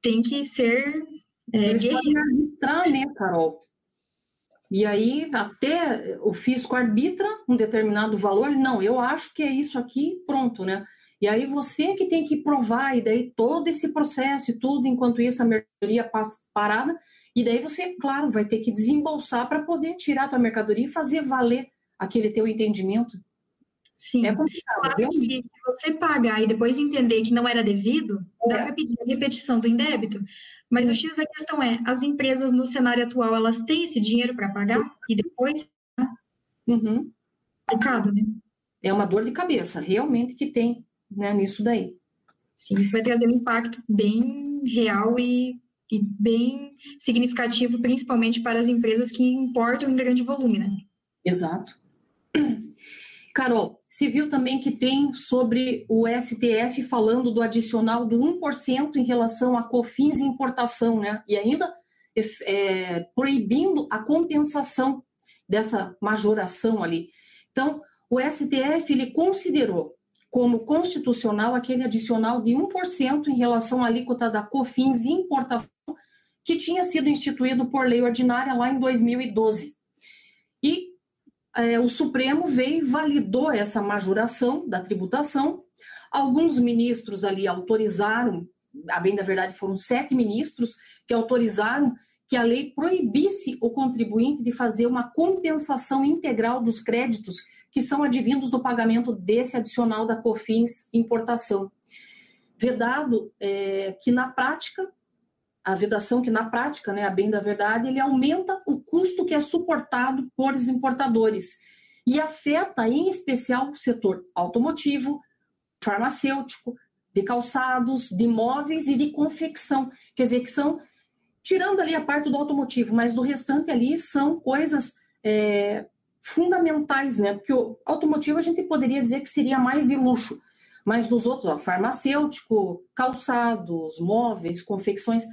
tem que ser é, Eles podem arbitrar, né, Carol? E aí, até o fisco arbitra um determinado valor, não, eu acho que é isso aqui, pronto, né? E aí você que tem que provar, e daí todo esse processo e tudo, enquanto isso a mercadoria passa parada, e daí você, claro, vai ter que desembolsar para poder tirar a tua mercadoria e fazer valer aquele teu entendimento. Sim. É complicado. Claro que se você pagar e depois entender que não era devido, é. dá para pedir a repetição do indébito. Mas o X da questão é, as empresas no cenário atual, elas têm esse dinheiro para pagar e depois... Uhum. Complicado, né? É uma dor de cabeça, realmente que tem né, nisso daí. Sim, isso vai trazer um impacto bem real e, e bem significativo, principalmente para as empresas que importam em grande volume, né? Exato. Carol, se viu também que tem sobre o STF falando do adicional do 1% em relação a COFINS e importação, né? E ainda é, proibindo a compensação dessa majoração ali. Então, o STF ele considerou como constitucional aquele adicional de 1% em relação à alíquota da COFINS importação que tinha sido instituído por lei ordinária lá em 2012. É, o Supremo veio e validou essa majoração da tributação. Alguns ministros ali autorizaram, a bem da verdade foram sete ministros que autorizaram que a lei proibisse o contribuinte de fazer uma compensação integral dos créditos que são advindos do pagamento desse adicional da COFINS importação. Vedado é, que na prática, a vedação que na prática, né, a bem da verdade, ele aumenta o custo que é suportado por os importadores e afeta em especial o setor automotivo, farmacêutico, de calçados, de móveis e de confecção. Quer dizer, que são, tirando ali a parte do automotivo, mas do restante ali são coisas é, fundamentais, né? Porque o automotivo a gente poderia dizer que seria mais de luxo, Mas dos outros, ó, farmacêutico, calçados, móveis, confecções,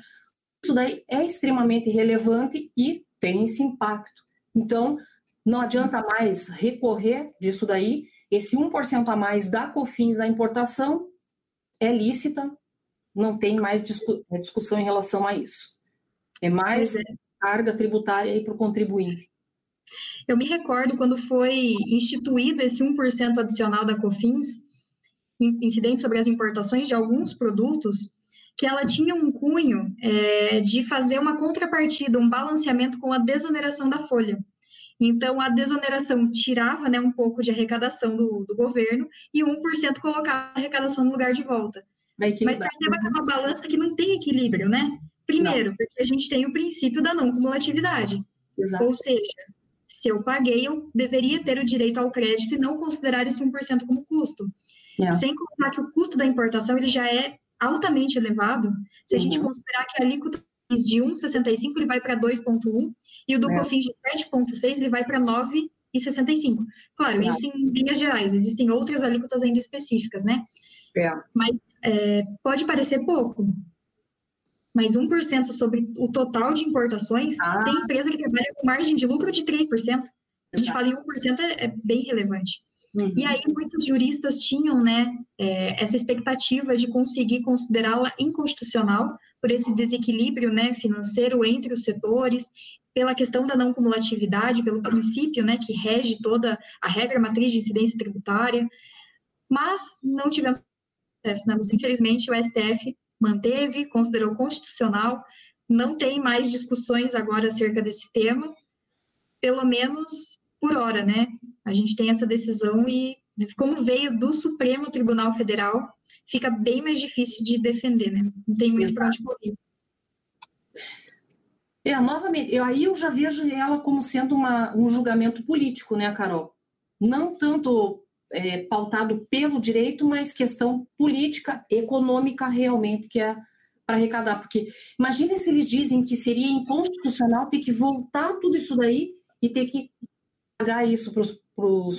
isso daí é extremamente relevante e tem esse impacto. Então, não adianta mais recorrer disso daí. Esse 1% a mais da COFINS da importação é lícita, não tem mais é, discussão em relação a isso. É mais é. carga tributária para o contribuinte. Eu me recordo quando foi instituído esse 1% adicional da COFINS, incidente sobre as importações de alguns produtos, que ela tinha um cunho é, de fazer uma contrapartida, um balanceamento com a desoneração da folha. Então, a desoneração tirava né, um pouco de arrecadação do, do governo e 1% colocava a arrecadação no lugar de volta. Mas perceba que é uma balança que não tem equilíbrio, né? Primeiro, não. porque a gente tem o princípio da não cumulatividade. Exato. Ou seja, se eu paguei, eu deveria ter o direito ao crédito e não considerar esse 1% como custo. É. Sem contar que o custo da importação ele já é altamente elevado. Se a uhum. gente considerar que a alíquota de 1,65 ele vai para 2,1 e o do é. COFINS de 7,6 ele vai para 9,65. Claro, é. isso em linhas gerais, existem outras alíquotas ainda específicas, né? É. Mas é, pode parecer pouco, mas 1% sobre o total de importações, ah. tem empresa que trabalha com margem de lucro de 3%. A gente fala em 1% é, é bem relevante. Uhum. E aí muitos juristas tinham né, é, essa expectativa de conseguir considerá-la inconstitucional por esse desequilíbrio né, financeiro entre os setores, pela questão da não cumulatividade, pelo princípio né, que rege toda a regra matriz de incidência tributária, mas não tivemos sucesso. Né? Infelizmente, o STF manteve, considerou constitucional, não tem mais discussões agora acerca desse tema, pelo menos por hora, né? A gente tem essa decisão e, como veio do Supremo Tribunal Federal, fica bem mais difícil de defender, né? Não tem muito para onde correr. É, novamente, eu, aí eu já vejo ela como sendo uma, um julgamento político, né, Carol? Não tanto é, pautado pelo direito, mas questão política, econômica realmente, que é para arrecadar. Porque imagine se eles dizem que seria inconstitucional ter que voltar tudo isso daí e ter que pagar isso para os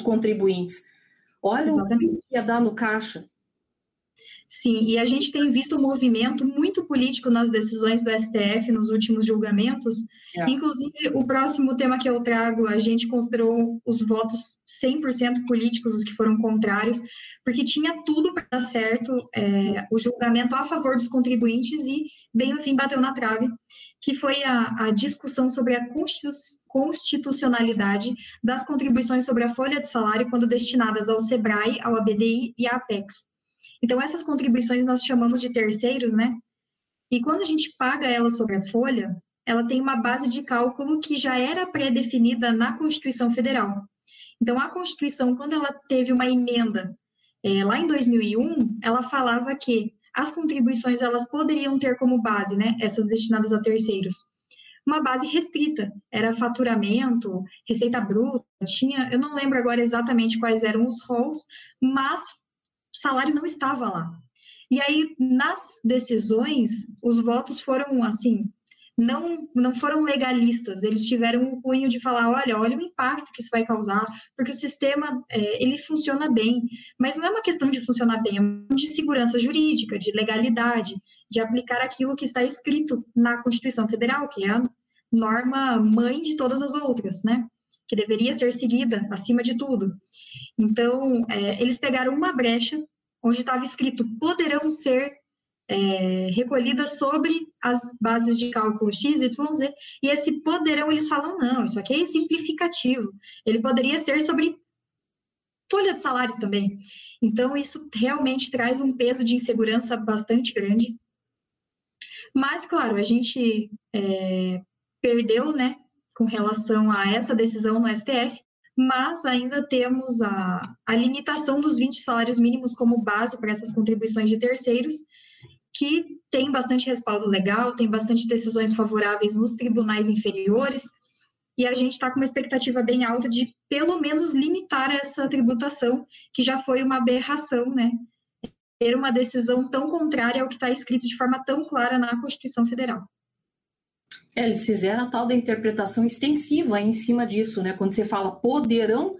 contribuintes. Olha Exatamente. o que ia dar no caixa. Sim, e a gente tem visto um movimento muito político nas decisões do STF nos últimos julgamentos. É. Inclusive, o próximo tema que eu trago, a gente considerou os votos 100% políticos, os que foram contrários, porque tinha tudo para dar certo é, o julgamento a favor dos contribuintes e, bem no fim, bateu na trave, que foi a, a discussão sobre a constitucionalidade das contribuições sobre a folha de salário quando destinadas ao SEBRAE, ao ABDI e à APEX. Então, essas contribuições nós chamamos de terceiros, né? E quando a gente paga ela sobre a folha, ela tem uma base de cálculo que já era pré-definida na Constituição Federal. Então, a Constituição, quando ela teve uma emenda é, lá em 2001, ela falava que as contribuições elas poderiam ter como base, né, essas destinadas a terceiros, uma base restrita, era faturamento, receita bruta, tinha, eu não lembro agora exatamente quais eram os roles, mas salário não estava lá. E aí, nas decisões, os votos foram, assim, não, não foram legalistas, eles tiveram o cunho de falar, olha, olha o impacto que isso vai causar, porque o sistema, é, ele funciona bem, mas não é uma questão de funcionar bem, é uma de segurança jurídica, de legalidade, de aplicar aquilo que está escrito na Constituição Federal, que é a norma mãe de todas as outras, né? Que deveria ser seguida acima de tudo. Então, é, eles pegaram uma brecha onde estava escrito poderão ser é, recolhidas sobre as bases de cálculo X, Y, Z, e esse poderão eles falam, não, isso aqui é simplificativo, ele poderia ser sobre folha de salários também. Então, isso realmente traz um peso de insegurança bastante grande. Mas, claro, a gente é, perdeu, né, com relação a essa decisão no STF, mas ainda temos a, a limitação dos 20 salários mínimos como base para essas contribuições de terceiros, que tem bastante respaldo legal, tem bastante decisões favoráveis nos tribunais inferiores, e a gente está com uma expectativa bem alta de, pelo menos, limitar essa tributação, que já foi uma aberração, né? Ter uma decisão tão contrária ao que está escrito de forma tão clara na Constituição Federal. É, eles fizeram a tal da interpretação extensiva em cima disso, né? Quando você fala poderão,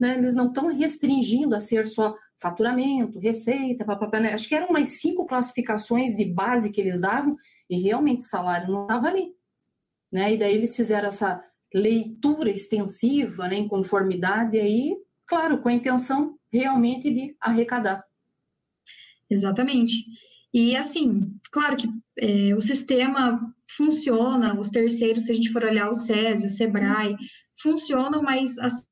né, eles não estão restringindo a ser só faturamento, receita, papapá, né? acho que eram umas cinco classificações de base que eles davam, e realmente salário não estava ali. Né? E daí eles fizeram essa leitura extensiva, né, em conformidade, e aí, claro, com a intenção realmente de arrecadar. Exatamente. E assim, claro que é, o sistema funciona, os terceiros, se a gente for olhar o SESI, o SEBRAE, funcionam, mas assim,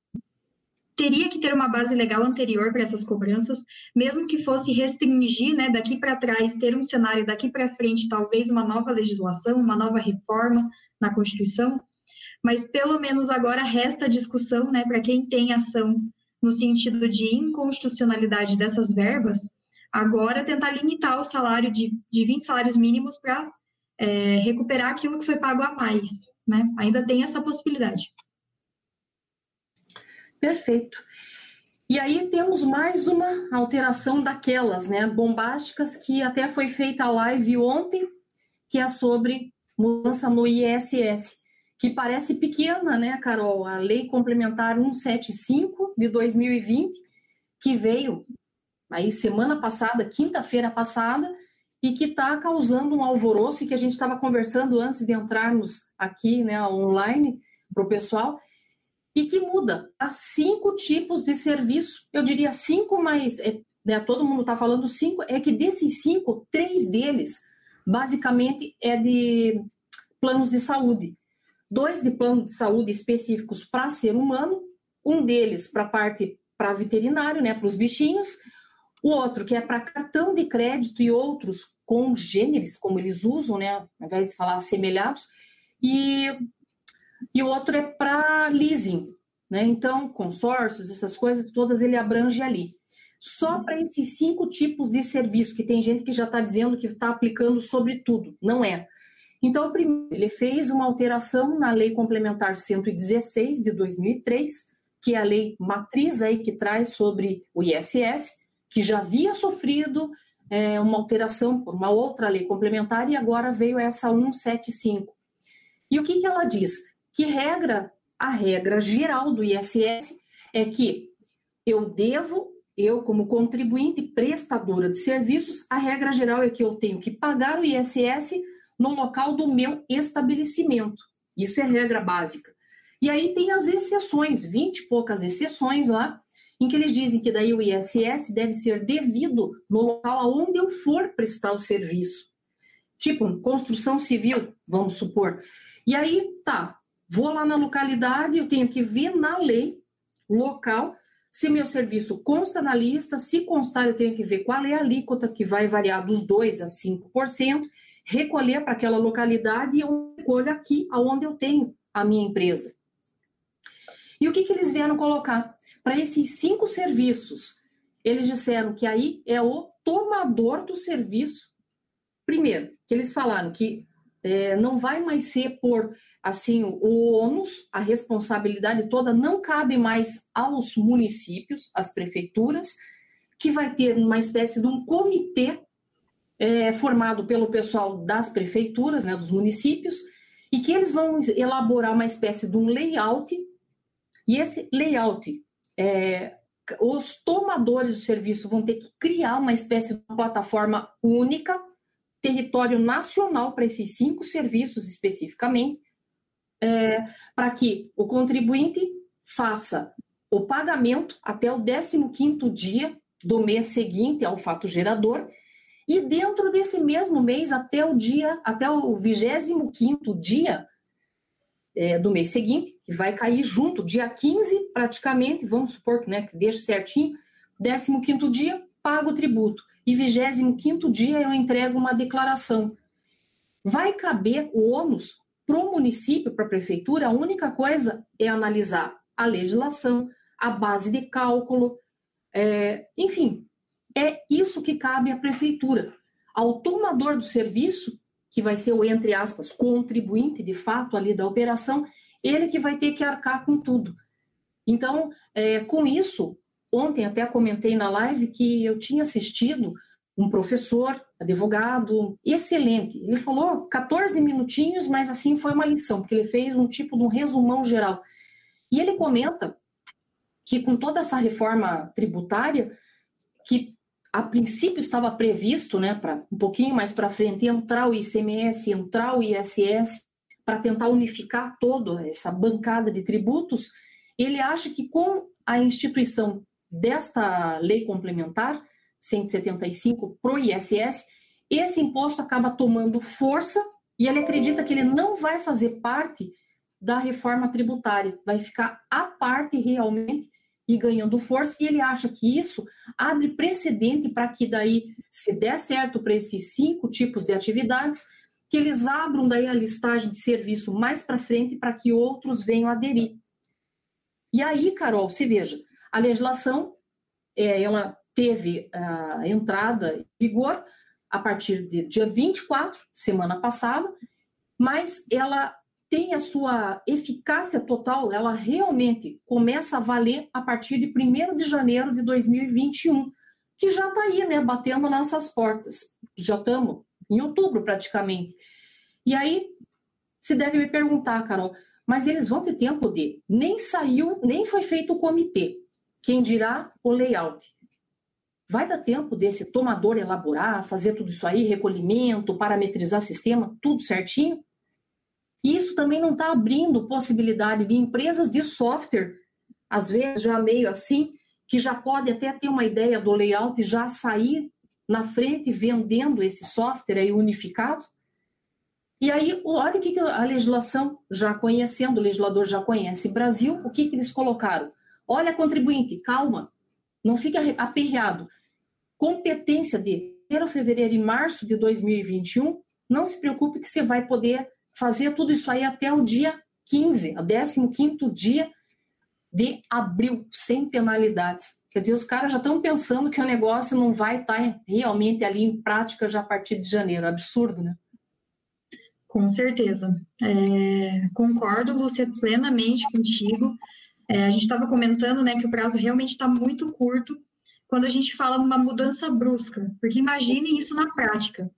teria que ter uma base legal anterior para essas cobranças, mesmo que fosse restringir, né, daqui para trás, ter um cenário daqui para frente, talvez uma nova legislação, uma nova reforma na Constituição, mas pelo menos agora resta a discussão, né, para quem tem ação no sentido de inconstitucionalidade dessas verbas, agora tentar limitar o salário de, de 20 salários mínimos para é, recuperar aquilo que foi pago a mais, né? Ainda tem essa possibilidade. Perfeito. E aí temos mais uma alteração daquelas, né, bombásticas, que até foi feita a live ontem, que é sobre mudança no ISS que parece pequena, né, Carol? A Lei Complementar 175 de 2020, que veio aí semana passada, quinta-feira passada, e que está causando um alvoroço, e que a gente estava conversando antes de entrarmos aqui, né, online, para o pessoal, e que muda há cinco tipos de serviço. Eu diria cinco, mas é, né, todo mundo está falando cinco, é que desses cinco, três deles, basicamente, é de planos de saúde dois de plano de saúde específicos para ser humano, um deles para parte para veterinário, né, para os bichinhos, o outro que é para cartão de crédito e outros congêneres, como eles usam, né, ao invés de falar assemelhados, e, e o outro é para leasing, né, então consórcios, essas coisas todas ele abrange ali. Só para esses cinco tipos de serviço, que tem gente que já está dizendo que está aplicando sobre tudo, não é. Então, primeiro, ele fez uma alteração na Lei Complementar 116 de 2003, que é a lei matriz aí que traz sobre o ISS, que já havia sofrido é, uma alteração por uma outra lei complementar e agora veio essa 175. E o que, que ela diz? Que regra, a regra geral do ISS é que eu devo, eu como contribuinte prestadora de serviços, a regra geral é que eu tenho que pagar o ISS no local do meu estabelecimento. Isso é regra básica. E aí tem as exceções, 20 e poucas exceções lá, em que eles dizem que daí o ISS deve ser devido no local aonde eu for prestar o serviço. Tipo, construção civil, vamos supor. E aí, tá, vou lá na localidade, eu tenho que ver na lei local se meu serviço consta na lista, se constar, eu tenho que ver qual é a alíquota que vai variar dos 2% a 5%, recolher para aquela localidade e eu recolho aqui, aonde eu tenho a minha empresa. E o que, que eles vieram colocar? Para esses cinco serviços, eles disseram que aí é o tomador do serviço. Primeiro, que eles falaram que é, não vai mais ser por assim o ônus, a responsabilidade toda não cabe mais aos municípios, às prefeituras, que vai ter uma espécie de um comitê é, formado pelo pessoal das prefeituras, né, dos municípios, e que eles vão elaborar uma espécie de um layout, e esse layout, é, os tomadores do serviço vão ter que criar uma espécie de plataforma única, território nacional para esses cinco serviços especificamente, é, para que o contribuinte faça o pagamento até o 15º dia do mês seguinte ao fato gerador e dentro desse mesmo mês, até o dia, até o 25 dia é, do mês seguinte, que vai cair junto, dia 15, praticamente, vamos supor que, né, que deixe certinho, 15 dia, pago o tributo. E 25 dia eu entrego uma declaração. Vai caber o ônus para o município, para a prefeitura, a única coisa é analisar a legislação, a base de cálculo, é, enfim, é isso que cabe à prefeitura. Ao tomador do serviço, que vai ser o, entre aspas, contribuinte de fato ali da operação, ele que vai ter que arcar com tudo. Então, é, com isso, ontem até comentei na live que eu tinha assistido um professor, advogado, excelente. Ele falou 14 minutinhos, mas assim foi uma lição, porque ele fez um tipo de um resumão geral. E ele comenta que com toda essa reforma tributária, que a princípio estava previsto, né, para um pouquinho mais para frente, entrar o ICMS, entrar o ISS, para tentar unificar toda essa bancada de tributos, ele acha que com a instituição desta lei complementar, 175 para o ISS, esse imposto acaba tomando força e ele acredita que ele não vai fazer parte da reforma tributária, vai ficar à parte realmente e ganhando força, e ele acha que isso abre precedente para que daí, se der certo para esses cinco tipos de atividades, que eles abram daí a listagem de serviço mais para frente para que outros venham aderir. E aí, Carol, se veja, a legislação, é, ela teve a entrada em vigor a partir de dia 24, semana passada, mas ela tem a sua eficácia total, ela realmente começa a valer a partir de 1 de janeiro de 2021, que já está aí, né, batendo nossas portas. Já estamos em outubro praticamente. E aí, se deve me perguntar, Carol, mas eles vão ter tempo de. Nem saiu, nem foi feito o comitê. Quem dirá o layout? Vai dar tempo desse tomador elaborar, fazer tudo isso aí, recolhimento, parametrizar sistema, tudo certinho? E isso também não está abrindo possibilidade de empresas de software, às vezes já meio assim, que já pode até ter uma ideia do layout e já sair na frente vendendo esse software aí unificado. E aí, olha o que a legislação, já conhecendo, o legislador já conhece Brasil, o que, que eles colocaram? Olha, contribuinte, calma, não fique aperreado. Competência de 1 fevereiro e março de 2021, não se preocupe que você vai poder fazer tudo isso aí até o dia 15, o 15 dia de abril, sem penalidades. Quer dizer, os caras já estão pensando que o negócio não vai estar tá realmente ali em prática já a partir de janeiro. Absurdo, né? Com certeza. É, concordo, você plenamente contigo. É, a gente estava comentando né, que o prazo realmente está muito curto quando a gente fala numa mudança brusca, porque imaginem isso na prática.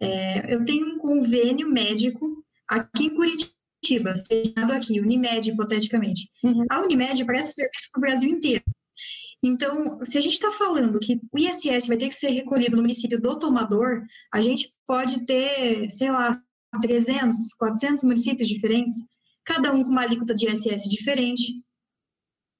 É, eu tenho um convênio médico aqui em Curitiba, sediado aqui, Unimed, hipoteticamente. Uhum. A Unimed presta serviço para o Brasil inteiro. Então, se a gente está falando que o ISS vai ter que ser recolhido no município do tomador, a gente pode ter, sei lá, 300, 400 municípios diferentes, cada um com uma alíquota de ISS diferente.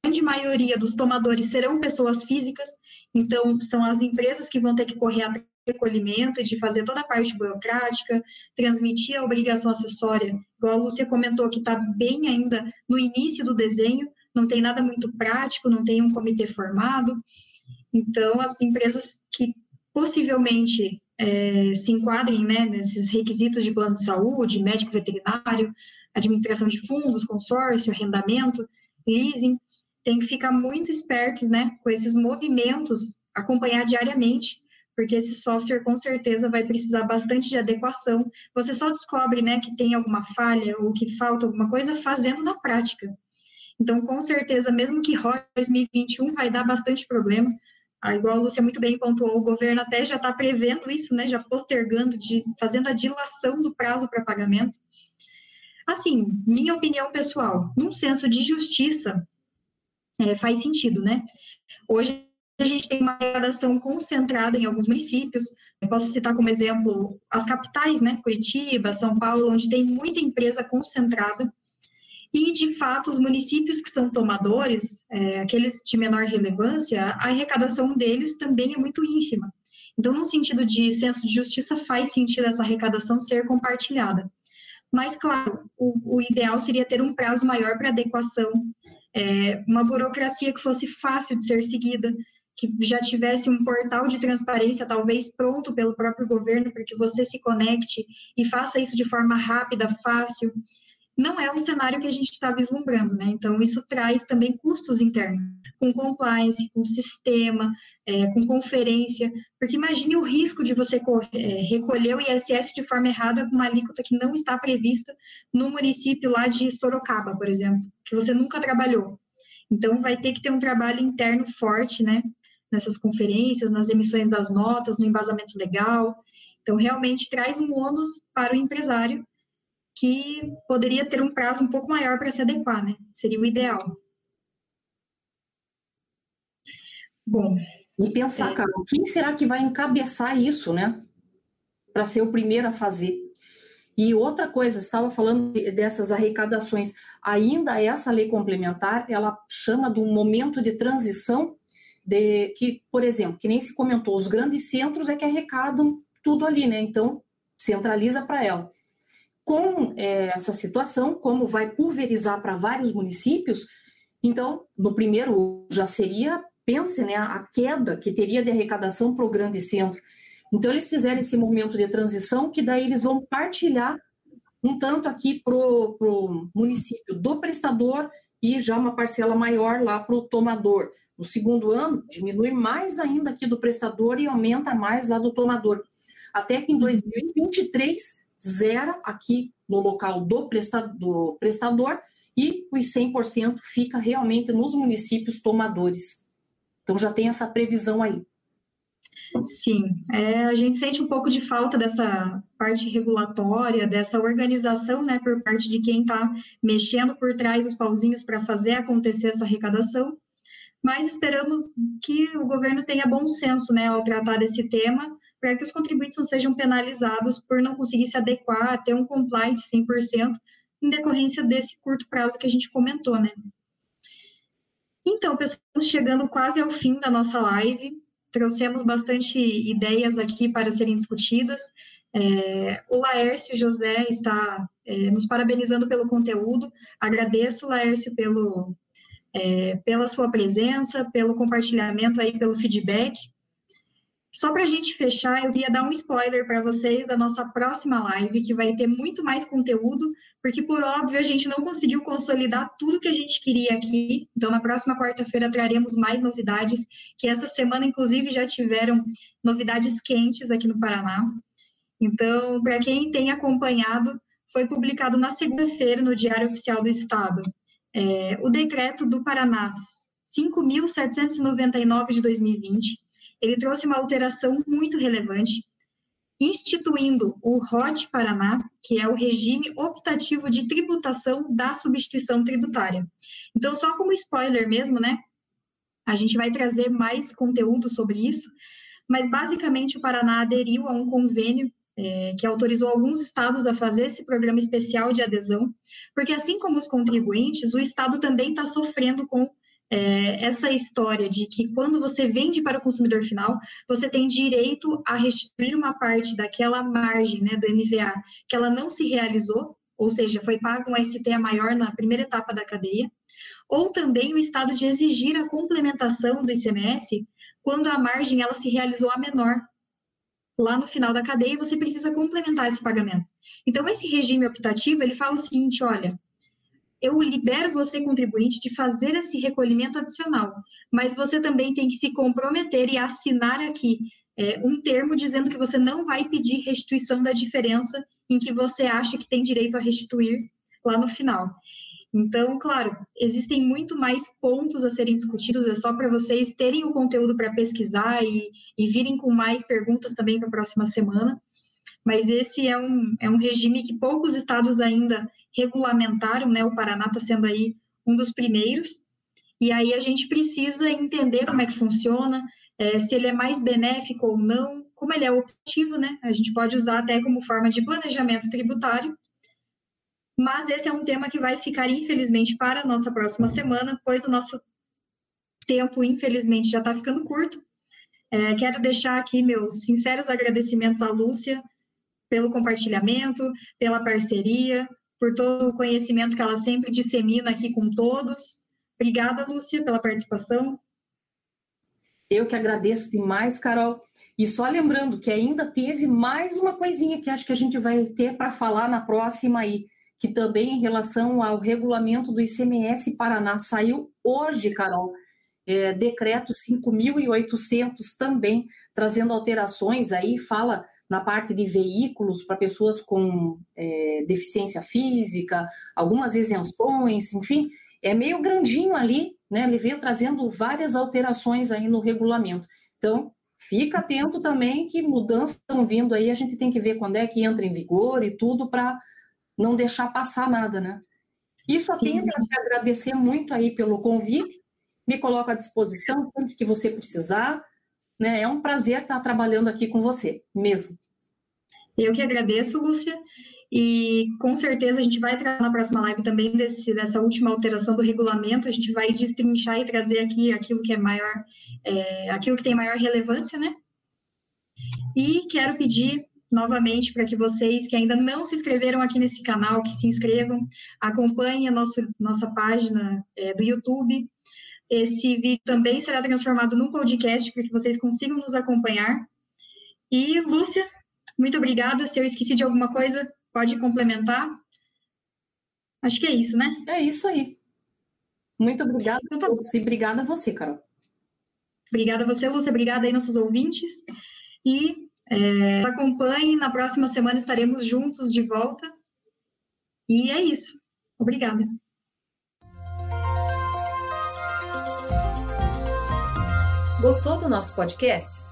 A grande maioria dos tomadores serão pessoas físicas, então são as empresas que vão ter que correr atrás recolhimento, de fazer toda a parte burocrática, transmitir a obrigação acessória, igual a Lúcia comentou, que está bem ainda no início do desenho, não tem nada muito prático, não tem um comitê formado. Então, as empresas que possivelmente é, se enquadrem né, nesses requisitos de plano de saúde, médico veterinário, administração de fundos, consórcio, arrendamento, leasing, tem que ficar muito espertos né, com esses movimentos, acompanhar diariamente porque esse software com certeza vai precisar bastante de adequação. Você só descobre, né, que tem alguma falha ou que falta alguma coisa fazendo na prática. Então, com certeza, mesmo que ROI 2021 vai dar bastante problema. Ah, igual a Lúcia muito bem pontuou, o governo até já está prevendo isso, né, já postergando, de, fazendo a dilação do prazo para pagamento. Assim, minha opinião pessoal, num senso de justiça, é, faz sentido, né? Hoje a gente tem uma arrecadação concentrada em alguns municípios. Eu posso citar como exemplo as capitais, né? Curitiba, São Paulo, onde tem muita empresa concentrada. E, de fato, os municípios que são tomadores, é, aqueles de menor relevância, a arrecadação deles também é muito ínfima. Então, no sentido de senso de justiça, faz sentido essa arrecadação ser compartilhada. Mas, claro, o, o ideal seria ter um prazo maior para adequação, é, uma burocracia que fosse fácil de ser seguida, que já tivesse um portal de transparência, talvez pronto pelo próprio governo, para que você se conecte e faça isso de forma rápida, fácil. Não é o cenário que a gente está vislumbrando, né? Então, isso traz também custos internos, com compliance, com sistema, é, com conferência, porque imagine o risco de você é, recolher o ISS de forma errada com uma alíquota que não está prevista no município lá de Sorocaba, por exemplo, que você nunca trabalhou. Então, vai ter que ter um trabalho interno forte, né? nessas conferências, nas emissões das notas, no embasamento legal. Então, realmente traz um ônus para o empresário que poderia ter um prazo um pouco maior para se adequar, né? Seria o ideal. Bom, E pensar, é. Carol, quem será que vai encabeçar isso, né? Para ser o primeiro a fazer. E outra coisa, estava falando dessas arrecadações. Ainda essa lei complementar, ela chama de um momento de transição de que, por exemplo, que nem se comentou, os grandes centros é que arrecadam tudo ali, né? Então, centraliza para ela. Com é, essa situação, como vai pulverizar para vários municípios, então, no primeiro já seria, pense, né, a queda que teria de arrecadação para o grande centro. Então, eles fizeram esse momento de transição, que daí eles vão partilhar um tanto aqui para o município do prestador e já uma parcela maior lá para o tomador. No segundo ano, diminui mais ainda aqui do prestador e aumenta mais lá do tomador. Até que em 2023, zera aqui no local do prestador, e os 100% fica realmente nos municípios tomadores. Então já tem essa previsão aí. Sim, é, a gente sente um pouco de falta dessa parte regulatória, dessa organização, né, por parte de quem está mexendo por trás dos pauzinhos para fazer acontecer essa arrecadação, mas esperamos que o governo tenha bom senso, né, ao tratar desse tema, para que os contribuintes não sejam penalizados por não conseguir se adequar, ter um compliance 100%, em decorrência desse curto prazo que a gente comentou, né. Então, pessoal, chegando quase ao fim da nossa live, trouxemos bastante ideias aqui para serem discutidas. É, o Laércio José está é, nos parabenizando pelo conteúdo. Agradeço, Laércio, pelo, é, pela sua presença, pelo compartilhamento aí, pelo feedback. Só para a gente fechar, eu queria dar um spoiler para vocês da nossa próxima live, que vai ter muito mais conteúdo, porque, por óbvio, a gente não conseguiu consolidar tudo que a gente queria aqui. Então, na próxima quarta-feira traremos mais novidades, que essa semana, inclusive, já tiveram novidades quentes aqui no Paraná. Então, para quem tem acompanhado, foi publicado na segunda-feira no Diário Oficial do Estado é, o decreto do Paraná 5.799 de 2020 ele trouxe uma alteração muito relevante, instituindo o ROT Paraná, que é o regime optativo de tributação da substituição tributária. Então, só como spoiler mesmo, né? A gente vai trazer mais conteúdo sobre isso, mas basicamente o Paraná aderiu a um convênio é, que autorizou alguns estados a fazer esse programa especial de adesão, porque assim como os contribuintes, o estado também está sofrendo com é, essa história de que quando você vende para o consumidor final, você tem direito a restituir uma parte daquela margem né, do MVA que ela não se realizou, ou seja, foi pago um STA maior na primeira etapa da cadeia, ou também o Estado de exigir a complementação do ICMS quando a margem ela se realizou a menor. Lá no final da cadeia, você precisa complementar esse pagamento. Então, esse regime optativo, ele fala o seguinte, olha, eu libero você, contribuinte, de fazer esse recolhimento adicional, mas você também tem que se comprometer e assinar aqui é, um termo dizendo que você não vai pedir restituição da diferença em que você acha que tem direito a restituir lá no final. Então, claro, existem muito mais pontos a serem discutidos, é só para vocês terem o conteúdo para pesquisar e, e virem com mais perguntas também para a próxima semana. Mas esse é um, é um regime que poucos estados ainda regulamentaram, né? O Paraná está sendo aí um dos primeiros. E aí a gente precisa entender como é que funciona, é, se ele é mais benéfico ou não, como ele é optativo, né? A gente pode usar até como forma de planejamento tributário. Mas esse é um tema que vai ficar, infelizmente, para a nossa próxima semana, pois o nosso tempo, infelizmente, já está ficando curto. É, quero deixar aqui meus sinceros agradecimentos à Lúcia pelo compartilhamento, pela parceria, por todo o conhecimento que ela sempre dissemina aqui com todos. Obrigada, Lúcia, pela participação. Eu que agradeço demais, Carol. E só lembrando que ainda teve mais uma coisinha que acho que a gente vai ter para falar na próxima aí, que também em relação ao regulamento do ICMS Paraná saiu hoje, Carol, é, decreto 5.800 também, trazendo alterações aí, fala na parte de veículos para pessoas com é, deficiência física, algumas isenções, enfim, é meio grandinho ali, né? Ele veio trazendo várias alterações aí no regulamento. Então, fica atento também que mudanças estão vindo aí, a gente tem que ver quando é que entra em vigor e tudo para não deixar passar nada, né? E só tenho que agradecer muito aí pelo convite, me coloco à disposição sempre que você precisar, Né? É um prazer estar trabalhando aqui com você, mesmo. Eu que agradeço, Lúcia. E com certeza a gente vai trazer na próxima live também desse, dessa última alteração do regulamento. A gente vai destrinchar e trazer aqui aquilo que é maior, é, aquilo que tem maior relevância, né? E quero pedir novamente para que vocês que ainda não se inscreveram aqui nesse canal, que se inscrevam, acompanhem a nosso, nossa página é, do YouTube. Esse vídeo também será transformado num podcast para que vocês consigam nos acompanhar. E, Lúcia, muito obrigada. Se eu esqueci de alguma coisa, pode complementar. Acho que é isso, né? É isso aí. Muito obrigada, então, tá... e obrigada a você, Carol. Obrigada a você, Lúcia. Obrigada aí, nossos ouvintes. E é, acompanhe, na próxima semana estaremos juntos de volta. E é isso. Obrigada. Gostou do nosso podcast?